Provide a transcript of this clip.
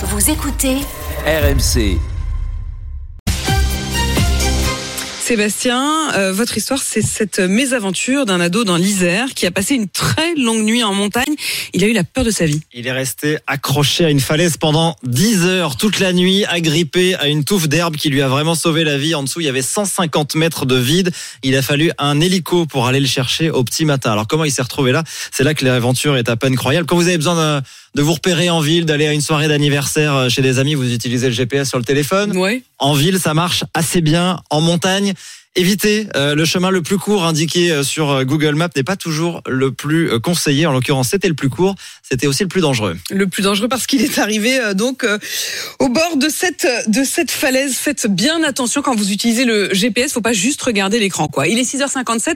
Vous écoutez RMC. Sébastien, euh, votre histoire, c'est cette mésaventure d'un ado dans l'Isère qui a passé une très longue nuit en montagne. Il a eu la peur de sa vie. Il est resté accroché à une falaise pendant 10 heures toute la nuit, agrippé à une touffe d'herbe qui lui a vraiment sauvé la vie. En dessous, il y avait 150 mètres de vide. Il a fallu un hélico pour aller le chercher au petit matin. Alors comment il s'est retrouvé là? C'est là que l'aventure est à peine croyable. Quand vous avez besoin de, de vous repérer en ville, d'aller à une soirée d'anniversaire chez des amis, vous utilisez le GPS sur le téléphone. Ouais. En ville, ça marche assez bien. En montagne, évitez euh, le chemin le plus court indiqué euh, sur euh, Google Maps n'est pas toujours le plus euh, conseillé. En l'occurrence, c'était le plus court, c'était aussi le plus dangereux. Le plus dangereux parce qu'il est arrivé euh, donc euh, au bord de cette de cette falaise. Faites bien attention quand vous utilisez le GPS. Faut pas juste regarder l'écran quoi. Il est 6h57.